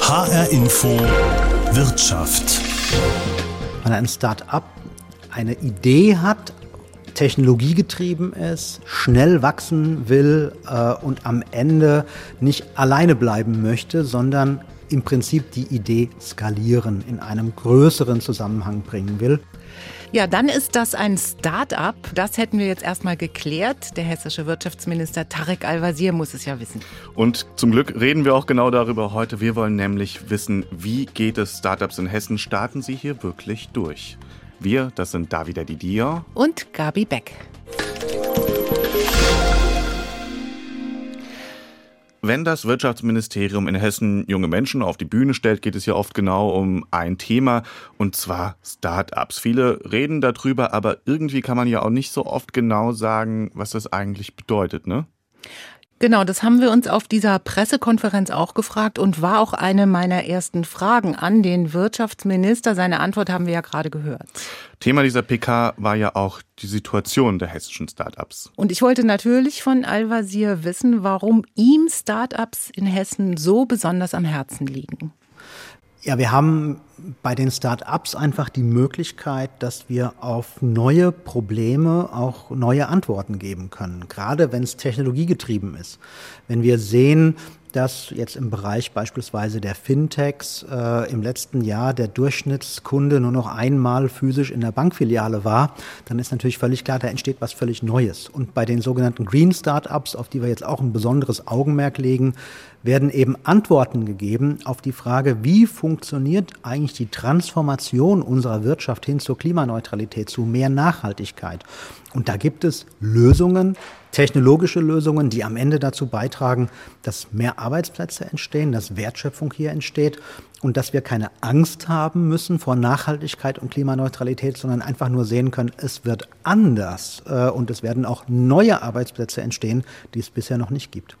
HR Info Wirtschaft. Wenn ein Start-up eine Idee hat, technologiegetrieben ist, schnell wachsen will äh, und am Ende nicht alleine bleiben möchte, sondern im Prinzip die Idee skalieren, in einem größeren Zusammenhang bringen will. Ja, dann ist das ein Start-up. Das hätten wir jetzt erstmal geklärt. Der hessische Wirtschaftsminister Tarek Al-Wazir muss es ja wissen. Und zum Glück reden wir auch genau darüber heute. Wir wollen nämlich wissen, wie geht es Startups in Hessen? Starten sie hier wirklich durch? Wir, das sind Davida Didier und Gabi Beck. Wenn das Wirtschaftsministerium in Hessen junge Menschen auf die Bühne stellt, geht es ja oft genau um ein Thema, und zwar Start-ups. Viele reden darüber, aber irgendwie kann man ja auch nicht so oft genau sagen, was das eigentlich bedeutet, ne? Genau, das haben wir uns auf dieser Pressekonferenz auch gefragt und war auch eine meiner ersten Fragen an den Wirtschaftsminister. Seine Antwort haben wir ja gerade gehört. Thema dieser PK war ja auch die Situation der hessischen Startups. Und ich wollte natürlich von Al-Wazir wissen, warum ihm Startups in Hessen so besonders am Herzen liegen. Ja, wir haben bei den Start-ups einfach die Möglichkeit, dass wir auf neue Probleme auch neue Antworten geben können, gerade wenn es technologiegetrieben ist. Wenn wir sehen, dass jetzt im Bereich beispielsweise der Fintechs äh, im letzten Jahr der Durchschnittskunde nur noch einmal physisch in der Bankfiliale war, dann ist natürlich völlig klar, da entsteht was völlig Neues. Und bei den sogenannten Green Startups, auf die wir jetzt auch ein besonderes Augenmerk legen, werden eben Antworten gegeben auf die Frage, wie funktioniert eigentlich die Transformation unserer Wirtschaft hin zur Klimaneutralität, zu mehr Nachhaltigkeit. Und da gibt es Lösungen, technologische Lösungen, die am Ende dazu beitragen, dass mehr Arbeitsplätze entstehen, dass Wertschöpfung hier entsteht und dass wir keine Angst haben müssen vor Nachhaltigkeit und Klimaneutralität, sondern einfach nur sehen können, es wird anders äh, und es werden auch neue Arbeitsplätze entstehen, die es bisher noch nicht gibt.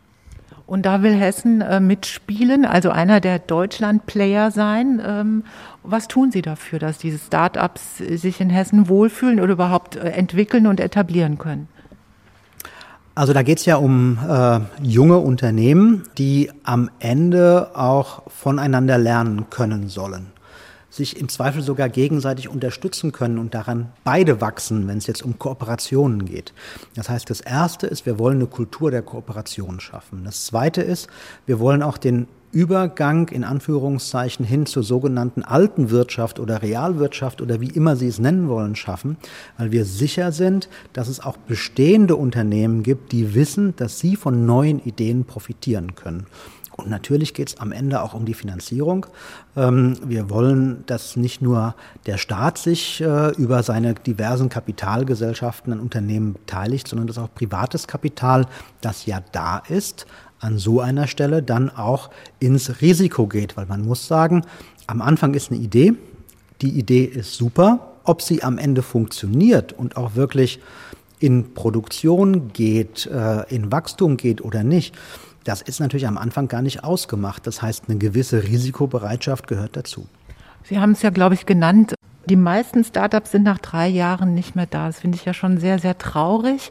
Und da will Hessen äh, mitspielen, also einer der Deutschland-Player sein. Ähm, was tun Sie dafür, dass diese Start-ups sich in Hessen wohlfühlen oder überhaupt äh, entwickeln und etablieren können? Also da geht es ja um äh, junge Unternehmen, die am Ende auch voneinander lernen können sollen sich im Zweifel sogar gegenseitig unterstützen können und daran beide wachsen, wenn es jetzt um Kooperationen geht. Das heißt, das Erste ist, wir wollen eine Kultur der Kooperation schaffen. Das Zweite ist, wir wollen auch den Übergang in Anführungszeichen hin zur sogenannten alten Wirtschaft oder Realwirtschaft oder wie immer Sie es nennen wollen, schaffen, weil wir sicher sind, dass es auch bestehende Unternehmen gibt, die wissen, dass sie von neuen Ideen profitieren können. Und natürlich geht es am Ende auch um die Finanzierung. Ähm, wir wollen, dass nicht nur der Staat sich äh, über seine diversen Kapitalgesellschaften an Unternehmen beteiligt, sondern dass auch privates Kapital, das ja da ist, an so einer Stelle dann auch ins Risiko geht. Weil man muss sagen, am Anfang ist eine Idee, die Idee ist super, ob sie am Ende funktioniert und auch wirklich in Produktion geht, äh, in Wachstum geht oder nicht, das ist natürlich am Anfang gar nicht ausgemacht. Das heißt, eine gewisse Risikobereitschaft gehört dazu. Sie haben es ja, glaube ich, genannt. Die meisten Startups sind nach drei Jahren nicht mehr da. Das finde ich ja schon sehr, sehr traurig.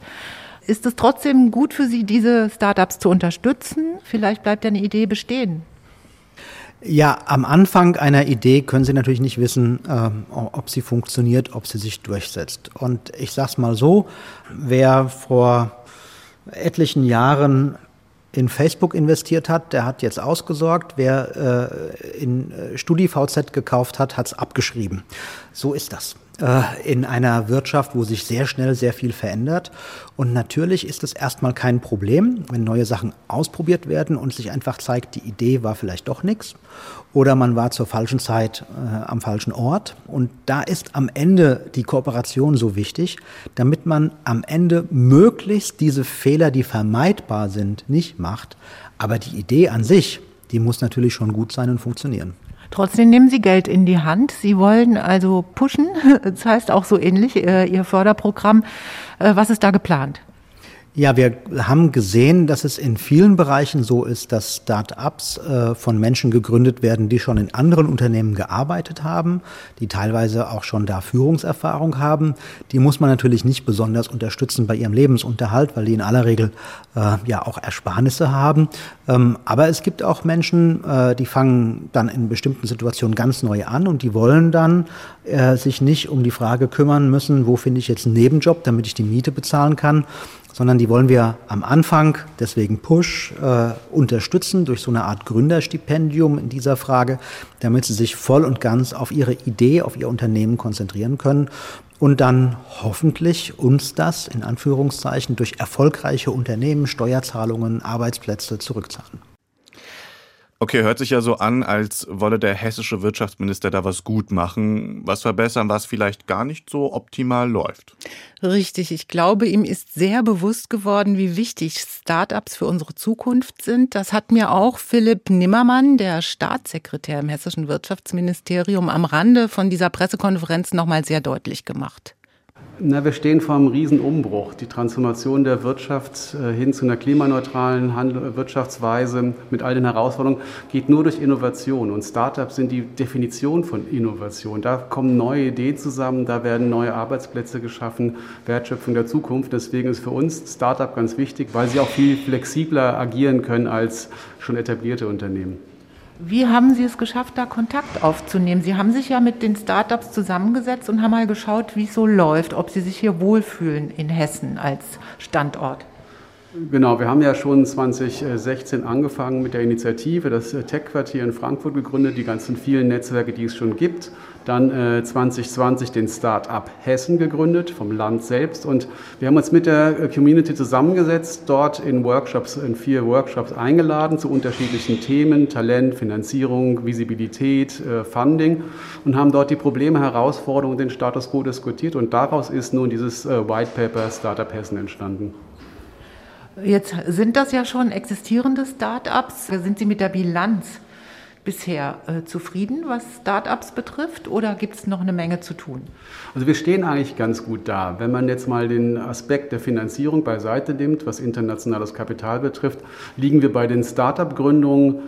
Ist es trotzdem gut für Sie, diese Startups zu unterstützen? Vielleicht bleibt ja eine Idee bestehen. Ja, am Anfang einer Idee können Sie natürlich nicht wissen, äh, ob sie funktioniert, ob sie sich durchsetzt. Und ich sage es mal so, wer vor etlichen Jahren in Facebook investiert hat, der hat jetzt ausgesorgt. Wer äh, in äh, StudiVZ gekauft hat, hat es abgeschrieben. So ist das in einer Wirtschaft, wo sich sehr schnell sehr viel verändert. Und natürlich ist es erstmal kein Problem, wenn neue Sachen ausprobiert werden und sich einfach zeigt, die Idee war vielleicht doch nichts oder man war zur falschen Zeit äh, am falschen Ort. Und da ist am Ende die Kooperation so wichtig, damit man am Ende möglichst diese Fehler, die vermeidbar sind, nicht macht. Aber die Idee an sich, die muss natürlich schon gut sein und funktionieren. Trotzdem nehmen Sie Geld in die Hand. Sie wollen also pushen. Das heißt auch so ähnlich, äh, Ihr Förderprogramm. Äh, was ist da geplant? Ja, wir haben gesehen, dass es in vielen Bereichen so ist, dass Start-ups äh, von Menschen gegründet werden, die schon in anderen Unternehmen gearbeitet haben, die teilweise auch schon da Führungserfahrung haben. Die muss man natürlich nicht besonders unterstützen bei ihrem Lebensunterhalt, weil die in aller Regel äh, ja auch Ersparnisse haben. Ähm, aber es gibt auch Menschen, äh, die fangen dann in bestimmten Situationen ganz neu an und die wollen dann äh, sich nicht um die Frage kümmern müssen, wo finde ich jetzt einen Nebenjob, damit ich die Miete bezahlen kann, sondern die wollen wir am Anfang, deswegen Push, äh, unterstützen durch so eine Art Gründerstipendium in dieser Frage, damit sie sich voll und ganz auf ihre Idee, auf ihr Unternehmen konzentrieren können und dann hoffentlich uns das in Anführungszeichen durch erfolgreiche Unternehmen, Steuerzahlungen, Arbeitsplätze zurückzahlen. Okay, hört sich ja so an, als wolle der hessische Wirtschaftsminister da was gut machen, was verbessern, was vielleicht gar nicht so optimal läuft. Richtig, ich glaube, ihm ist sehr bewusst geworden, wie wichtig Startups für unsere Zukunft sind. Das hat mir auch Philipp Nimmermann, der Staatssekretär im hessischen Wirtschaftsministerium, am Rande von dieser Pressekonferenz nochmal sehr deutlich gemacht. Na, wir stehen vor einem Riesenumbruch. Die Transformation der Wirtschaft äh, hin zu einer klimaneutralen Handel Wirtschaftsweise mit all den Herausforderungen geht nur durch Innovation. Und Startups sind die Definition von Innovation. Da kommen neue Ideen zusammen, da werden neue Arbeitsplätze geschaffen, Wertschöpfung der Zukunft. Deswegen ist für uns Startup ganz wichtig, weil sie auch viel flexibler agieren können als schon etablierte Unternehmen. Wie haben Sie es geschafft, da Kontakt aufzunehmen? Sie haben sich ja mit den Startups zusammengesetzt und haben mal geschaut, wie es so läuft, ob Sie sich hier wohlfühlen in Hessen als Standort. Genau, wir haben ja schon 2016 angefangen mit der Initiative, das Tech-Quartier in Frankfurt gegründet, die ganzen vielen Netzwerke, die es schon gibt. Dann äh, 2020 den Start-up Hessen gegründet, vom Land selbst. Und wir haben uns mit der Community zusammengesetzt, dort in Workshops, in vier Workshops eingeladen zu unterschiedlichen Themen, Talent, Finanzierung, Visibilität, äh, Funding und haben dort die Probleme, Herausforderungen, den Status quo diskutiert. Und daraus ist nun dieses äh, White Paper Startup Hessen entstanden. Jetzt sind das ja schon existierende Start-ups. Sind Sie mit der Bilanz bisher äh, zufrieden, was Start-ups betrifft, oder gibt es noch eine Menge zu tun? Also wir stehen eigentlich ganz gut da. Wenn man jetzt mal den Aspekt der Finanzierung beiseite nimmt, was internationales Kapital betrifft, liegen wir bei den Start-up-Gründungen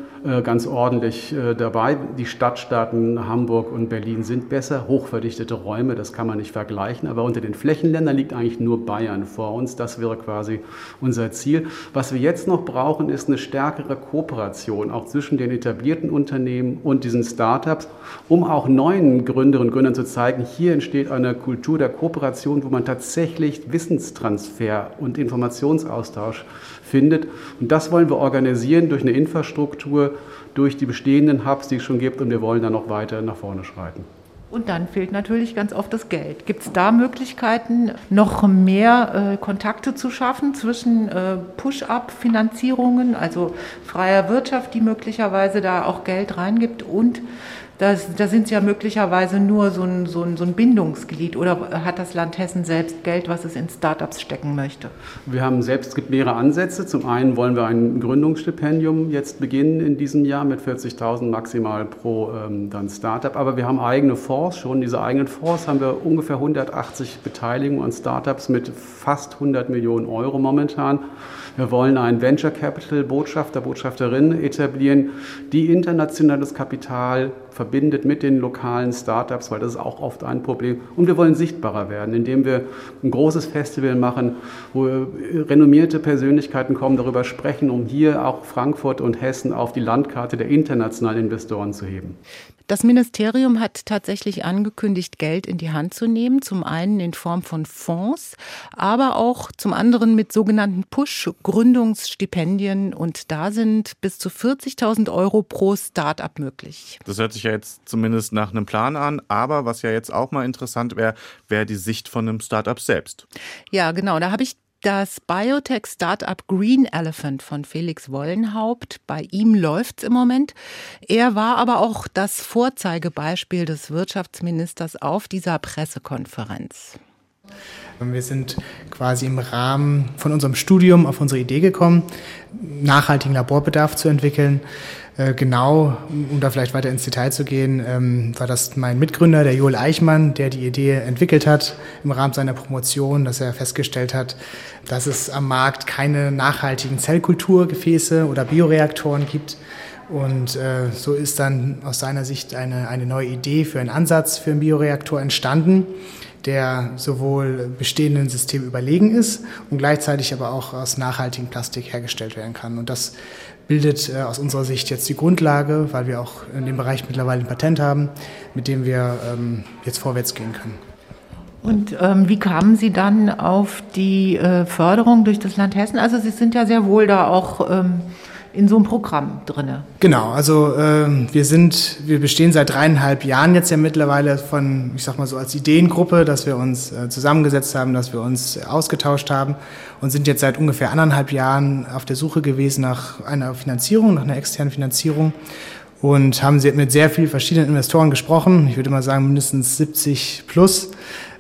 ganz ordentlich äh, dabei. Die Stadtstaaten Hamburg und Berlin sind besser, hochverdichtete Räume, das kann man nicht vergleichen. Aber unter den Flächenländern liegt eigentlich nur Bayern vor uns. Das wäre quasi unser Ziel. Was wir jetzt noch brauchen, ist eine stärkere Kooperation, auch zwischen den etablierten Unternehmen und diesen Startups, um auch neuen Gründerinnen und Gründern zu zeigen, hier entsteht eine Kultur der Kooperation, wo man tatsächlich Wissenstransfer und Informationsaustausch findet. Und das wollen wir organisieren durch eine Infrastruktur, durch die bestehenden Hubs, die es schon gibt. Und wir wollen dann noch weiter nach vorne schreiten. Und dann fehlt natürlich ganz oft das Geld. Gibt es da Möglichkeiten, noch mehr äh, Kontakte zu schaffen zwischen äh, Push-up-Finanzierungen, also freier Wirtschaft, die möglicherweise da auch Geld reingibt, und das, da sind Sie ja möglicherweise nur so ein, so, ein, so ein Bindungsglied oder hat das Land Hessen selbst Geld, was es in Startups stecken möchte? Wir haben selbst, es gibt mehrere Ansätze. Zum einen wollen wir ein Gründungsstipendium jetzt beginnen in diesem Jahr mit 40.000 maximal pro ähm, dann Startup. Aber wir haben eigene Fonds schon. Diese eigenen Fonds haben wir ungefähr 180 Beteiligungen an Startups mit fast 100 Millionen Euro momentan. Wir wollen einen Venture Capital Botschafter, Botschafterin etablieren, die internationales Kapital verbindet mit den lokalen Startups, weil das ist auch oft ein Problem. Und wir wollen sichtbarer werden, indem wir ein großes Festival machen, wo renommierte Persönlichkeiten kommen, darüber sprechen, um hier auch Frankfurt und Hessen auf die Landkarte der internationalen Investoren zu heben. Das Ministerium hat tatsächlich angekündigt, Geld in die Hand zu nehmen, zum einen in Form von Fonds, aber auch zum anderen mit sogenannten Push-Gründungsstipendien. Und da sind bis zu 40.000 Euro pro Start-up möglich. Das hört sich ja jetzt zumindest nach einem Plan an. Aber was ja jetzt auch mal interessant wäre, wäre die Sicht von einem Start-up selbst. Ja, genau. Da habe ich das Biotech-Startup Green Elephant von Felix Wollenhaupt. Bei ihm läuft's im Moment. Er war aber auch das Vorzeigebeispiel des Wirtschaftsministers auf dieser Pressekonferenz. Wir sind quasi im Rahmen von unserem Studium auf unsere Idee gekommen, nachhaltigen Laborbedarf zu entwickeln Äh, genau, um da vielleicht weiter ins Detail zu gehen, ähm, war das mein Mitgründer, der Joel Eichmann, der die Idee entwickelt hat im Rahmen seiner Promotion, dass er festgestellt hat, dass es am Markt keine nachhaltigen Zellkulturgefäße oder Bioreaktoren gibt. Und äh, so ist dann aus seiner Sicht eine, eine neue Idee für einen Ansatz für einen Bioreaktor entstanden, der sowohl bestehenden Systemen überlegen ist und gleichzeitig aber auch aus nachhaltigem Plastik hergestellt werden kann. Und das bildet äh, aus unserer Sicht jetzt die Grundlage, weil wir auch in dem Bereich mittlerweile ein Patent haben, mit dem wir ähm, jetzt vorwärts gehen können. Und ähm, wie kamen Sie dann auf die äh, Förderung durch das Land Hessen? Also Sie sind ja sehr wohl da auch ähm, in so einem Programm drinne. Genau, also äh, wir sind, wir bestehen seit dreieinhalb Jahren jetzt ja mittlerweile von, ich sag mal so als Ideengruppe, dass wir uns äh, zusammengesetzt haben, dass wir uns ausgetauscht haben und sind jetzt seit ungefähr anderthalb Jahren auf der Suche gewesen nach einer Finanzierung, nach einer externen Finanzierung und haben mit sehr vielen verschiedenen Investoren gesprochen. Ich würde mal sagen mindestens 70 plus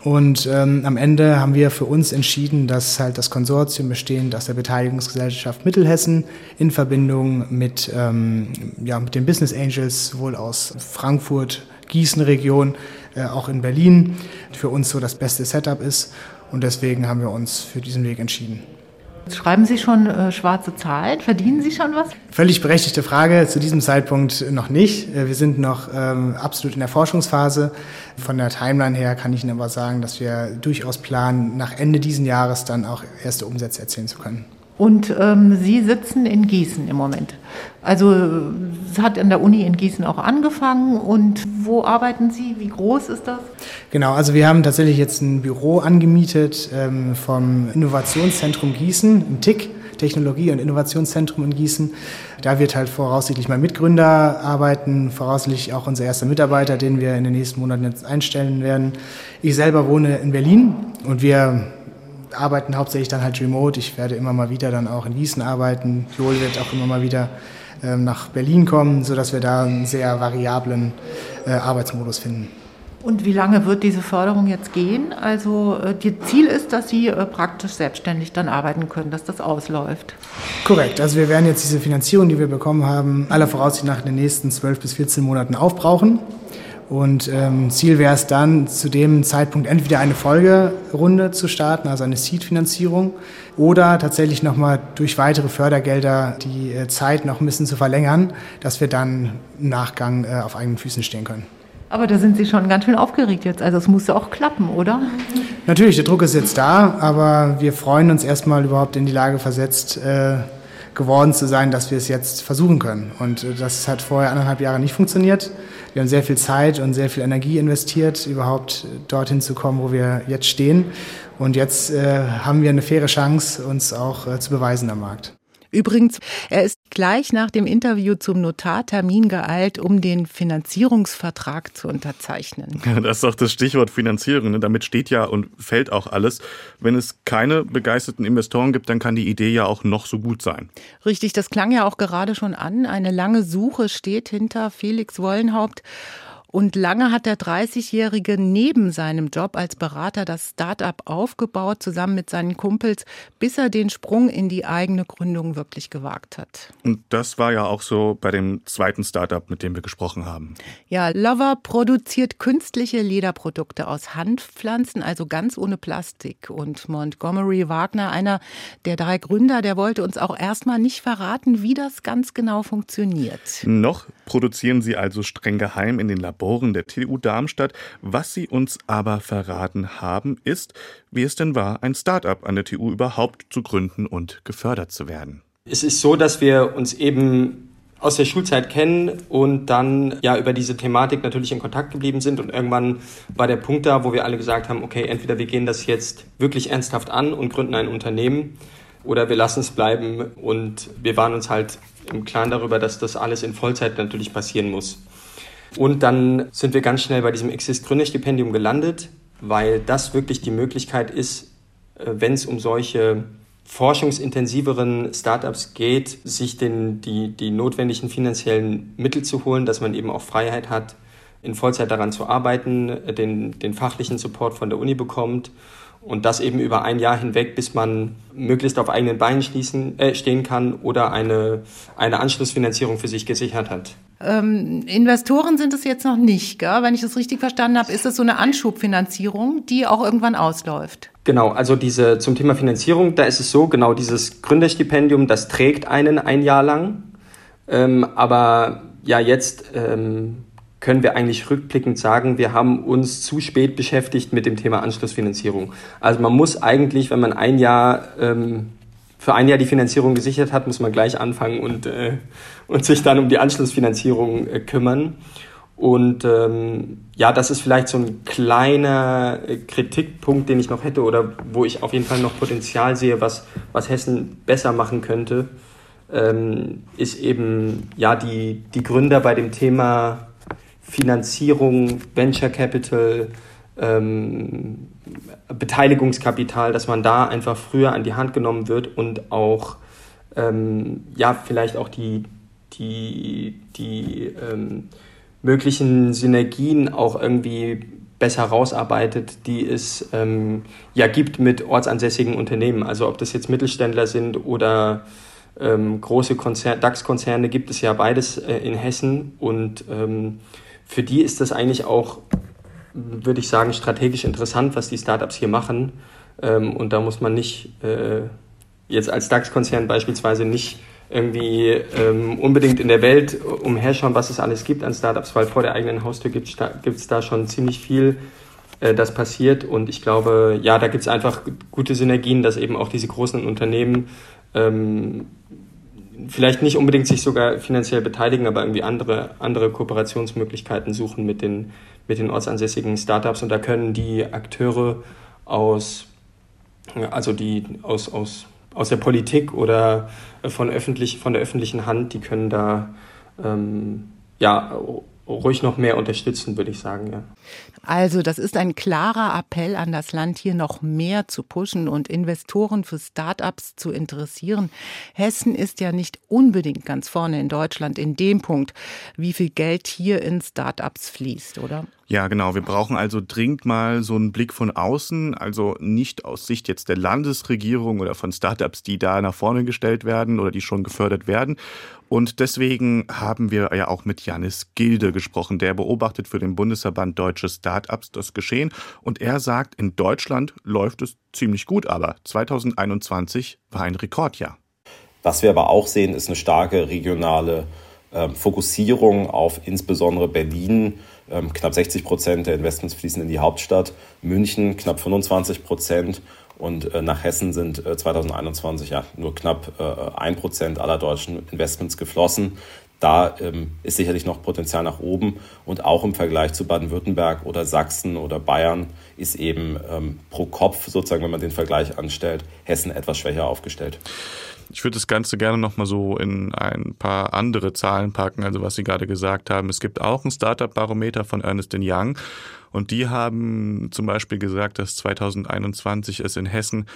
und ähm, am Ende haben wir für uns entschieden, dass halt das Konsortium bestehend aus der Beteiligungsgesellschaft Mittelhessen in Verbindung mit, ähm, ja, mit den Business Angels sowohl aus Frankfurt, Gießen-Region, äh, auch in Berlin für uns so das beste Setup ist. Und deswegen haben wir uns für diesen Weg entschieden. Schreiben Sie schon äh, schwarze Zahlen? Verdienen Sie schon was? Völlig berechtigte Frage. Zu diesem Zeitpunkt noch nicht. Äh, wir sind noch ähm, absolut in der Forschungsphase. Von der Timeline her kann ich Ihnen aber sagen, dass wir durchaus planen, nach Ende dieses Jahres dann auch erste Umsätze erzielen zu können. Und ähm, Sie sitzen in Gießen im Moment. Also es hat an der Uni in Gießen auch angefangen. Und wo arbeiten Sie? Wie groß ist das? Genau, also wir haben tatsächlich jetzt ein Büro angemietet ähm, vom Innovationszentrum Gießen, ein TIC. Technologie- und Innovationszentrum in Gießen. Da wird halt voraussichtlich mein Mitgründer arbeiten, voraussichtlich auch unser erster Mitarbeiter, den wir in den nächsten Monaten jetzt einstellen werden. Ich selber wohne in Berlin und wir arbeiten hauptsächlich dann halt remote. Ich werde immer mal wieder dann auch in Gießen arbeiten. Joel wird auch immer mal wieder ähm, nach Berlin kommen, sodass wir da einen sehr variablen äh, Arbeitsmodus finden. Und wie lange wird diese Förderung jetzt gehen? Also äh, das Ziel ist, dass Sie äh, praktisch selbstständig dann arbeiten können, dass das ausläuft. Korrekt. Also wir werden jetzt diese Finanzierung, die wir bekommen haben, aller Voraussicht nach in den nächsten 12 bis 14 Monaten aufbrauchen. Und ähm, Ziel wäre es dann, zu dem Zeitpunkt entweder eine Folgerunde zu starten, also eine Seed-Finanzierung, oder tatsächlich nochmal durch weitere Fördergelder die äh, Zeit noch ein bisschen zu verlängern, dass wir dann im Nachgang äh, auf eigenen Füßen stehen können. Aber da sind Sie schon ganz schön aufgeregt jetzt. Also es muss ja auch klappen, oder? Natürlich, der Druck ist jetzt da, aber wir freuen uns erstmal überhaupt in die Lage versetzt, äh, geworden zu sein, dass wir es jetzt versuchen können. Und äh, das hat vorher anderthalb Jahre nicht funktioniert. Wir haben sehr viel Zeit und sehr viel Energie investiert, überhaupt dorthin zu kommen, wo wir jetzt stehen. Und jetzt äh, haben wir eine faire Chance, uns auch äh, zu beweisen am Markt. Übrigens, er ist gleich nach dem Interview zum Notartermin geeilt, um den Finanzierungsvertrag zu unterzeichnen. Das ist doch das Stichwort Finanzierung. Ne? Damit steht ja und fällt auch alles. Wenn es keine begeisterten Investoren gibt, dann kann die Idee ja auch noch so gut sein. Richtig, das klang ja auch gerade schon an. Eine lange Suche steht hinter Felix Wollenhaupt. Und lange hat der 30-Jährige neben seinem Job als Berater das Start-up aufgebaut, zusammen mit seinen Kumpels, bis er den Sprung in die eigene Gründung wirklich gewagt hat. Und das war ja auch so bei dem zweiten Start-up, mit dem wir gesprochen haben. Ja, Lover produziert künstliche Lederprodukte aus Handpflanzen, also ganz ohne Plastik. Und Montgomery Wagner, einer der drei Gründer, der wollte uns auch erstmal nicht verraten, wie das ganz genau funktioniert. Noch produzieren sie also streng geheim in den Laboren Laboren der TU Darmstadt. Was Sie uns aber verraten haben, ist, wie es denn war, ein Start-up an der TU überhaupt zu gründen und gefördert zu werden. Es ist so, dass wir uns eben aus der Schulzeit kennen und dann ja über diese Thematik natürlich in Kontakt geblieben sind und irgendwann war der Punkt da, wo wir alle gesagt haben, okay, entweder wir gehen das jetzt wirklich ernsthaft an und gründen ein Unternehmen oder wir lassen es bleiben und wir waren uns halt im Klaren darüber, dass das alles in Vollzeit natürlich passieren muss. Und dann sind wir ganz schnell bei diesem Exist Gründerstipendium gelandet, weil das wirklich die Möglichkeit ist, äh, wenn es um solche forschungsintensiveren Startups geht, sich den, die, die notwendigen finanziellen Mittel zu holen, dass man eben auch Freiheit hat, in Vollzeit daran zu arbeiten, den, den fachlichen Support von der Uni bekommt Und das eben über ein Jahr hinweg, bis man möglichst auf eigenen Beinen schließen, äh, stehen kann oder eine, eine Anschlussfinanzierung für sich gesichert hat. Ähm, Investoren sind es jetzt noch nicht, gell? wenn ich das richtig verstanden habe. Ist das so eine Anschubfinanzierung, die auch irgendwann ausläuft? Genau, also diese zum Thema Finanzierung, da ist es so, genau dieses Gründerstipendium, das trägt einen ein Jahr lang. Ähm, aber ja, jetzt ähm, können wir eigentlich rückblickend sagen, wir haben uns zu spät beschäftigt mit dem Thema Anschlussfinanzierung. Also man muss eigentlich, wenn man ein Jahr ähm, für ein Jahr die Finanzierung gesichert hat, muss man gleich anfangen und, äh, und sich dann um die Anschlussfinanzierung äh, kümmern. Und ähm, ja, das ist vielleicht so ein kleiner äh, Kritikpunkt, den ich noch hätte oder wo ich auf jeden Fall noch Potenzial sehe, was, was Hessen besser machen könnte, ähm, ist eben ja die, die Gründer bei dem Thema Finanzierung, Venture Capital, ähm, Beteiligungskapital, dass man da einfach früher an die Hand genommen wird und auch ähm, ja vielleicht auch die, die, die ähm, möglichen Synergien auch irgendwie besser rausarbeitet, die es ähm, ja gibt mit ortsansässigen Unternehmen. Also ob das jetzt Mittelständler sind oder ähm, große DAX-Konzerne gibt es ja beides äh, in Hessen und ähm, für die ist das eigentlich auch, würde ich sagen, strategisch interessant, was die Startups hier machen. Ähm, und da muss man nicht äh, jetzt als DAX-Konzern beispielsweise nicht irgendwie ähm, unbedingt in der Welt umherschauen, was es alles gibt an Startups, weil vor der eigenen Haustür gibt es da schon ziemlich viel, äh, das passiert. Und ich glaube, ja, da gibt es einfach gute Synergien, dass eben auch diese großen Unternehmen ähm, vielleicht nicht unbedingt sich sogar finanziell beteiligen, aber irgendwie andere, andere Kooperationsmöglichkeiten suchen mit den, mit den ortsansässigen Startups. Und da können die Akteure aus, also die aus, aus, aus der Politik oder von, öffentlich, von der öffentlichen Hand, die können da ähm, ja, ruhig noch mehr unterstützen, würde ich sagen. Ja. Also das ist ein klarer Appell an das Land, hier noch mehr zu pushen und Investoren für Start-ups zu interessieren. Hessen ist ja nicht unbedingt ganz vorne in Deutschland in dem Punkt, wie viel Geld hier in Start-ups fließt, oder? Ja, genau. Wir brauchen also dringend mal so einen Blick von außen, also nicht aus Sicht jetzt der Landesregierung oder von Startups, die da nach vorne gestellt werden oder die schon gefördert werden. Und deswegen haben wir ja auch mit Janis Gilde gesprochen. Der beobachtet für den Bundesverband Deutsche Startups das Geschehen. Und er sagt, in Deutschland läuft es ziemlich gut, aber 2021 war ein Rekordjahr. Was wir aber auch sehen, ist eine starke regionale äh, Fokussierung auf insbesondere Berlin ähm, knapp 60 Prozent der Investments fließen in die Hauptstadt, München knapp 25 Prozent und äh, nach Hessen sind 2021 äh, ja nur knapp ein Prozent aller deutschen Investments geflossen. Da ähm, ist sicherlich noch Potenzial nach oben und auch im Vergleich zu Baden-Württemberg oder Sachsen oder Bayern ist eben ähm, pro Kopf sozusagen, wenn man den Vergleich anstellt, Hessen etwas schwächer aufgestellt. Ich würde das Ganze gerne nochmal so in ein paar andere Zahlen packen, also was Sie gerade gesagt haben. Es gibt auch ein Startup-Barometer von Ernest Young und die haben zum Beispiel gesagt, dass 2021 es in Hessen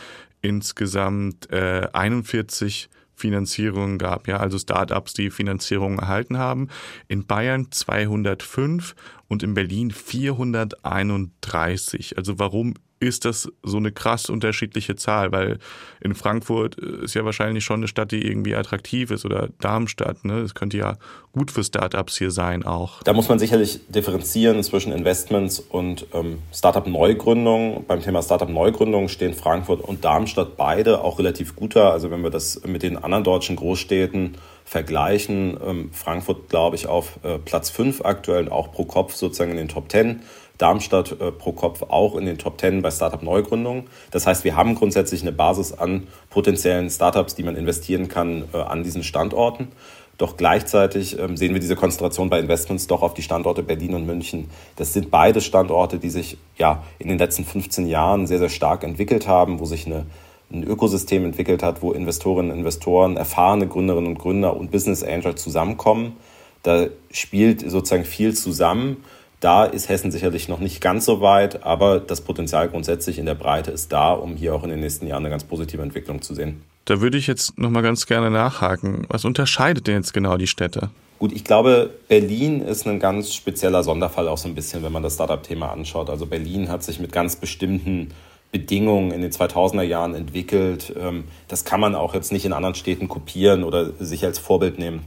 insgesamt äh, 41 Finanzierungen gab, ja, also Startups, die Finanzierungen erhalten haben. In Bayern 205 und in Berlin 431. Also warum ist das so eine krass unterschiedliche Zahl, weil in Frankfurt ist ja wahrscheinlich schon eine Stadt, die irgendwie attraktiv ist oder Darmstadt. Ne? Das könnte ja gut für Startups hier sein auch. Da muss man sicherlich differenzieren zwischen Investments und ähm, Startup-Neugründung. Beim Thema Startup-Neugründung stehen Frankfurt und Darmstadt beide auch relativ gut da. Also wenn wir das mit den anderen deutschen Großstädten vergleichen, ähm, Frankfurt glaube ich auf äh, Platz 5 aktuell auch pro Kopf sozusagen in den Top 10. Darmstadt äh, pro Kopf auch in den Top 10 bei Startup-Neugründungen. Das heißt, wir haben grundsätzlich eine Basis an potenziellen Startups, die man investieren kann äh, an diesen Standorten. Doch gleichzeitig ähm, sehen wir diese Konzentration bei Investments doch auf die Standorte Berlin und München. Das sind beide Standorte, die sich ja in den letzten 15 Jahren sehr, sehr stark entwickelt haben, wo sich eine, ein Ökosystem entwickelt hat, wo Investorinnen und Investoren, erfahrene Gründerinnen und Gründer und Business Angels zusammenkommen. Da spielt sozusagen viel zusammen. Da ist Hessen sicherlich noch nicht ganz so weit, aber das Potenzial grundsätzlich in der Breite ist da, um hier auch in den nächsten Jahren eine ganz positive Entwicklung zu sehen. Da würde ich jetzt noch mal ganz gerne nachhaken. Was unterscheidet denn jetzt genau die Städte? Gut, ich glaube, Berlin ist ein ganz spezieller Sonderfall auch so ein bisschen, wenn man das Startup-Thema anschaut. Also Berlin hat sich mit ganz bestimmten Bedingungen in den 2000er Jahren entwickelt. Ähm, das kann man auch jetzt nicht in anderen Städten kopieren oder sich als Vorbild nehmen.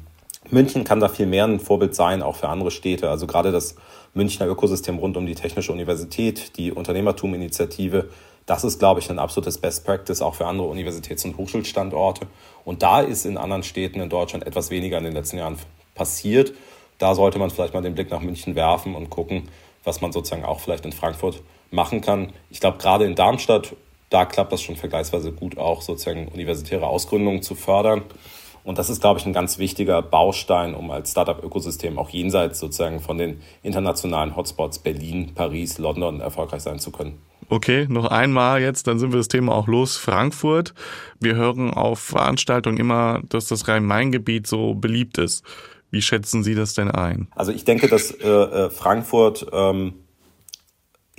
München kann da viel mehr ein Vorbild sein, auch für andere Städte. Also gerade das Münchner Ökosystem rund um die Technische Universität, die Unternehmertum-Initiative, das ist, glaube ich, ein absolutes Best Practice auch für andere Universitäts- und Hochschulstandorte. Und da ist in anderen Städten in Deutschland etwas weniger in den letzten Jahren passiert. Da sollte man vielleicht mal den Blick nach München werfen und gucken, was man sozusagen auch vielleicht in Frankfurt machen kann. Ich glaube, gerade in Darmstadt, da klappt das schon vergleichsweise gut, auch sozusagen universitäre Ausgründungen zu fördern. Und das ist, glaube ich, ein ganz wichtiger Baustein, um als Startup-Ökosystem auch jenseits sozusagen von den internationalen Hotspots Berlin, Paris, London erfolgreich sein zu können. Okay, noch einmal jetzt, dann sind wir das Thema auch los. Frankfurt. Wir hören auf Veranstaltungen immer, dass das Rhein-Main-Gebiet so beliebt ist. Wie schätzen Sie das denn ein? Also ich denke, dass äh, äh Frankfurt ähm,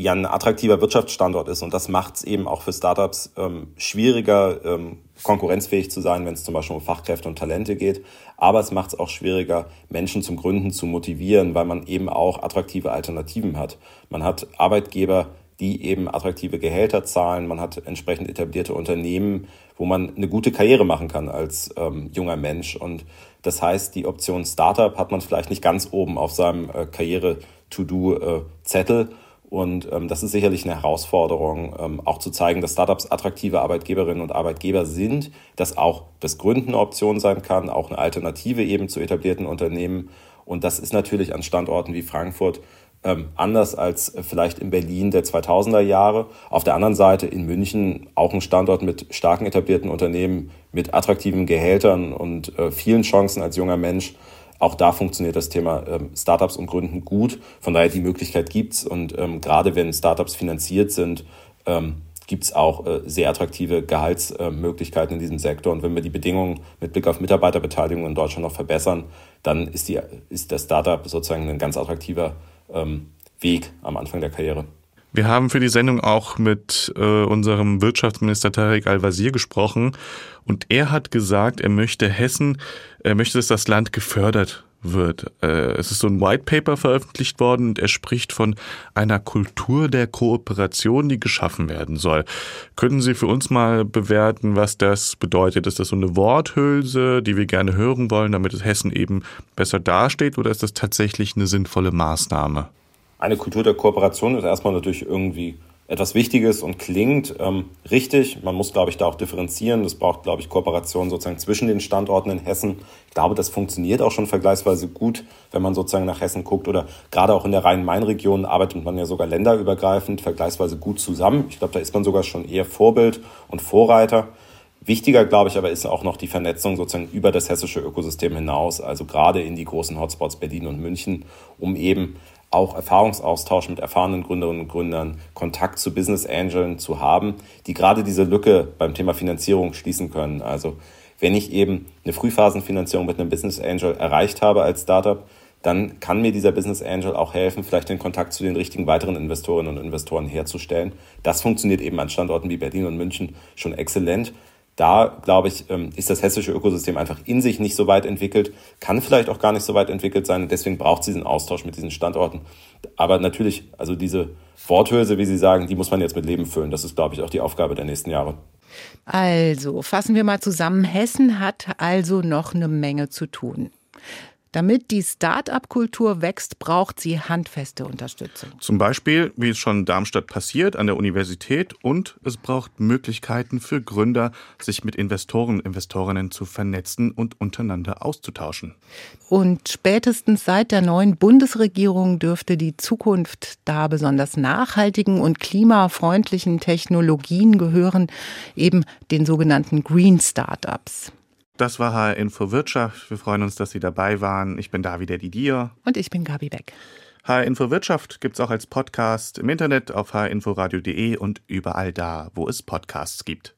ja ein attraktiver Wirtschaftsstandort ist und das macht es eben auch für Startups ähm, schwieriger, ähm, konkurrenzfähig zu sein, wenn es zum Beispiel um Fachkräfte und Talente geht. Aber es macht es auch schwieriger, Menschen zum Gründen zu motivieren, weil man eben auch attraktive Alternativen hat. Man hat Arbeitgeber, die eben attraktive Gehälter zahlen. Man hat entsprechend etablierte Unternehmen, wo man eine gute Karriere machen kann als ähm, junger Mensch. Und das heißt, die Option Startup hat man vielleicht nicht ganz oben auf seinem äh, Karriere-To-Do-Zettel. Und ähm, das ist sicherlich eine Herausforderung, ähm, auch zu zeigen, dass Startups attraktive Arbeitgeberinnen und Arbeitgeber sind, dass auch das Gründen eine Option sein kann, auch eine Alternative eben zu etablierten Unternehmen. Und das ist natürlich an Standorten wie Frankfurt ähm, anders als vielleicht in Berlin der 2000er Jahre. Auf der anderen Seite in München auch ein Standort mit starken etablierten Unternehmen, mit attraktiven Gehältern und äh, vielen Chancen als junger Mensch auch da funktioniert das Thema ähm, Startups und Gründen gut. Von daher die Möglichkeit gibt's und ähm, gerade wenn Startups finanziert sind, ähm, gibt es auch äh, sehr attraktive Gehaltsmöglichkeiten äh, in diesem Sektor. Und wenn wir die Bedingungen mit Blick auf Mitarbeiterbeteiligung in Deutschland noch verbessern, dann ist, die, ist das Startup sozusagen ein ganz attraktiver ähm, Weg am Anfang der Karriere. Wir haben für die Sendung auch mit äh, unserem Wirtschaftsminister Tarek Al-Wazir gesprochen und er hat gesagt, er möchte Hessen, er möchte, dass das Land gefördert wird. Äh, es ist so ein White Paper veröffentlicht worden und er spricht von einer Kultur der Kooperation, die geschaffen werden soll. Können Sie für uns mal bewerten, was das bedeutet? Ist das so eine Worthülse, die wir gerne hören wollen, damit es Hessen eben besser dasteht oder ist das tatsächlich eine sinnvolle Maßnahme? Eine Kultur der Kooperation ist erstmal natürlich irgendwie etwas Wichtiges und klingt ähm, richtig. Man muss, glaube ich, da auch differenzieren. Es braucht, glaube ich, Kooperation sozusagen zwischen den Standorten in Hessen. Ich glaube, das funktioniert auch schon vergleichsweise gut, wenn man sozusagen nach Hessen guckt. Oder gerade auch in der Rhein-Main-Region arbeitet man ja sogar länderübergreifend vergleichsweise gut zusammen. Ich glaube, da ist man sogar schon eher Vorbild und Vorreiter. Wichtiger, glaube ich, aber ist auch noch die Vernetzung sozusagen über das hessische Ökosystem hinaus, also gerade in die großen Hotspots Berlin und München, um eben auch Erfahrungsaustausch mit erfahrenen Gründerinnen und Gründern, Kontakt zu Business Angeln zu haben, die gerade diese Lücke beim Thema Finanzierung schließen können. Also wenn ich eben eine Frühphasenfinanzierung mit einem Business Angel erreicht habe als Startup, dann kann mir dieser Business Angel auch helfen, vielleicht den Kontakt zu den richtigen weiteren Investorinnen und Investoren herzustellen. Das funktioniert eben an Standorten wie Berlin und München schon exzellent da, glaube ich, ähm, ist das hessische Ökosystem einfach in sich nicht so weit entwickelt, kann vielleicht auch gar nicht so weit entwickelt sein. Deswegen braucht es diesen Austausch mit diesen Standorten. Aber natürlich, also diese Worthülse, wie Sie sagen, die muss man jetzt mit Leben füllen. Das ist, glaube ich, auch die Aufgabe der nächsten Jahre. Also, fassen wir mal zusammen. Hessen hat also noch eine Menge zu tun. Damit die Start-up-Kultur wächst, braucht sie handfeste Unterstützung. Zum Beispiel, wie es schon in Darmstadt passiert, an der Universität. Und es braucht Möglichkeiten für Gründer, sich mit Investoren und Investorinnen zu vernetzen und untereinander auszutauschen. Und spätestens seit der neuen Bundesregierung dürfte die Zukunft da besonders nachhaltigen und klimafreundlichen Technologien gehören, eben den sogenannten Green Startups. Das war HR Info Wirtschaft. Wir freuen uns, dass Sie dabei waren. Ich bin Davide Didier. Und ich bin Gabi Beck. HR Info Wirtschaft gibt es auch als Podcast im Internet auf hrinforadio.de und überall da, wo es Podcasts gibt.